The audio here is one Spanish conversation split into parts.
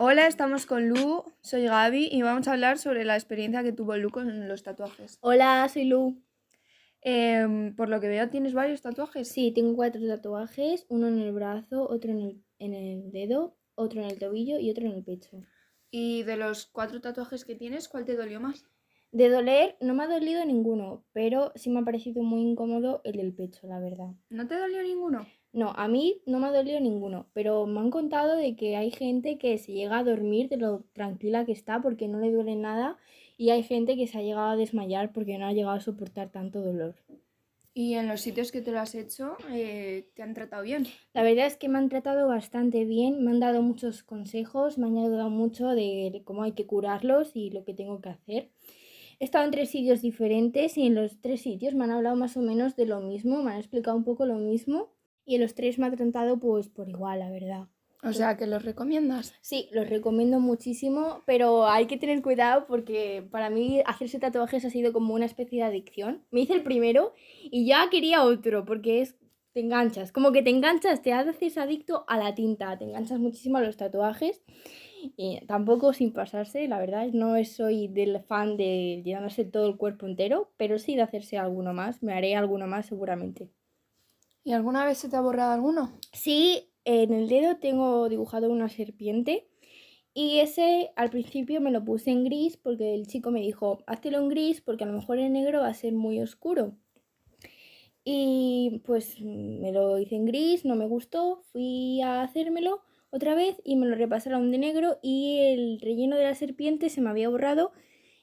Hola, estamos con Lu, soy Gaby y vamos a hablar sobre la experiencia que tuvo Lu con los tatuajes. Hola, soy Lu. Em, por lo que veo, ¿tienes varios tatuajes? Sí, tengo cuatro tatuajes, uno en el brazo, otro en el, en el dedo, otro en el tobillo y otro en el pecho. Y de los cuatro tatuajes que tienes, ¿cuál te dolió más? De doler no me ha dolido ninguno, pero sí me ha parecido muy incómodo el del pecho, la verdad. ¿No te dolió ninguno? No, a mí no me ha dolido ninguno, pero me han contado de que hay gente que se llega a dormir de lo tranquila que está porque no le duele nada y hay gente que se ha llegado a desmayar porque no ha llegado a soportar tanto dolor. ¿Y en los sitios que te lo has hecho, eh, te han tratado bien? La verdad es que me han tratado bastante bien, me han dado muchos consejos, me han ayudado mucho de cómo hay que curarlos y lo que tengo que hacer. He estado en tres sitios diferentes y en los tres sitios me han hablado más o menos de lo mismo, me han explicado un poco lo mismo y en los tres me ha tratado pues por igual, la verdad. O sea, que los recomiendas. Sí, los recomiendo muchísimo, pero hay que tener cuidado porque para mí hacerse tatuajes ha sido como una especie de adicción. Me hice el primero y ya quería otro porque es te enganchas, como que te enganchas, te haces adicto a la tinta, te enganchas muchísimo a los tatuajes y tampoco sin pasarse, la verdad, no soy del fan de llenarse todo el cuerpo entero, pero sí de hacerse alguno más, me haré alguno más seguramente. ¿Y alguna vez se te ha borrado alguno? Sí, en el dedo tengo dibujado una serpiente y ese al principio me lo puse en gris porque el chico me dijo, háztelo en gris porque a lo mejor en negro va a ser muy oscuro. Y pues me lo hice en gris, no me gustó, fui a hacérmelo otra vez y me lo repasaron de negro y el relleno de la serpiente se me había borrado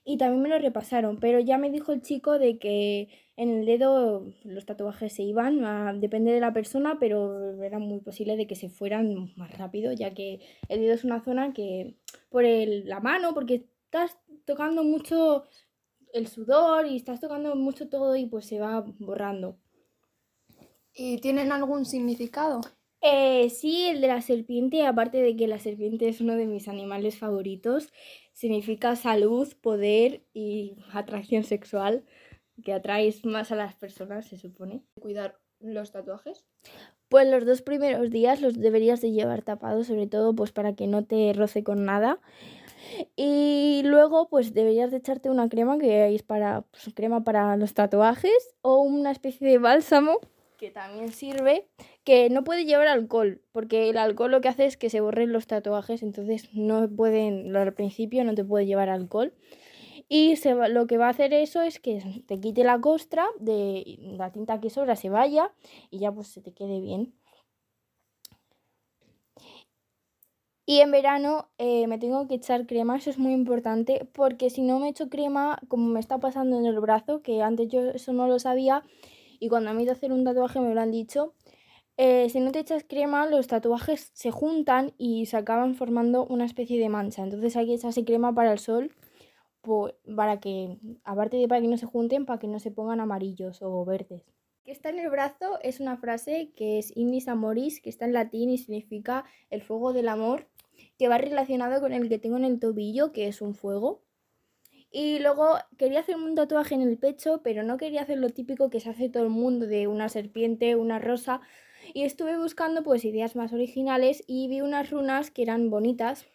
y también me lo repasaron, pero ya me dijo el chico de que en el dedo los tatuajes se iban, depende de la persona, pero era muy posible de que se fueran más rápido, ya que el dedo es una zona que por el, la mano, porque estás tocando mucho el sudor y estás tocando mucho todo y pues se va borrando. ¿Y tienen algún significado? Eh, sí, el de la serpiente, aparte de que la serpiente es uno de mis animales favoritos, significa salud, poder y atracción sexual, que atraes más a las personas, se supone. ¿Cuidar los tatuajes? Pues los dos primeros días los deberías de llevar tapados, sobre todo pues para que no te roce con nada. Y luego pues deberías de echarte una crema que es para pues, crema para los tatuajes o una especie de bálsamo que también sirve, que no puede llevar alcohol, porque el alcohol lo que hace es que se borren los tatuajes, entonces no pueden, al principio no te puede llevar alcohol. Y se lo que va a hacer eso es que te quite la costra de la tinta que sobra, se vaya y ya pues se te quede bien. Y en verano eh, me tengo que echar crema, eso es muy importante, porque si no me echo crema, como me está pasando en el brazo, que antes yo eso no lo sabía, y cuando me he ido a hacer un tatuaje me lo han dicho, eh, si no te echas crema, los tatuajes se juntan y se acaban formando una especie de mancha. Entonces hay que echarse crema para el sol, para que, aparte de para que no se junten, para que no se pongan amarillos o verdes. Que está en el brazo es una frase que es Ignis Amoris, que está en latín y significa el fuego del amor, que va relacionado con el que tengo en el tobillo, que es un fuego. Y luego quería hacerme un tatuaje en el pecho, pero no quería hacer lo típico que se hace todo el mundo de una serpiente, una rosa. Y estuve buscando pues ideas más originales y vi unas runas que eran bonitas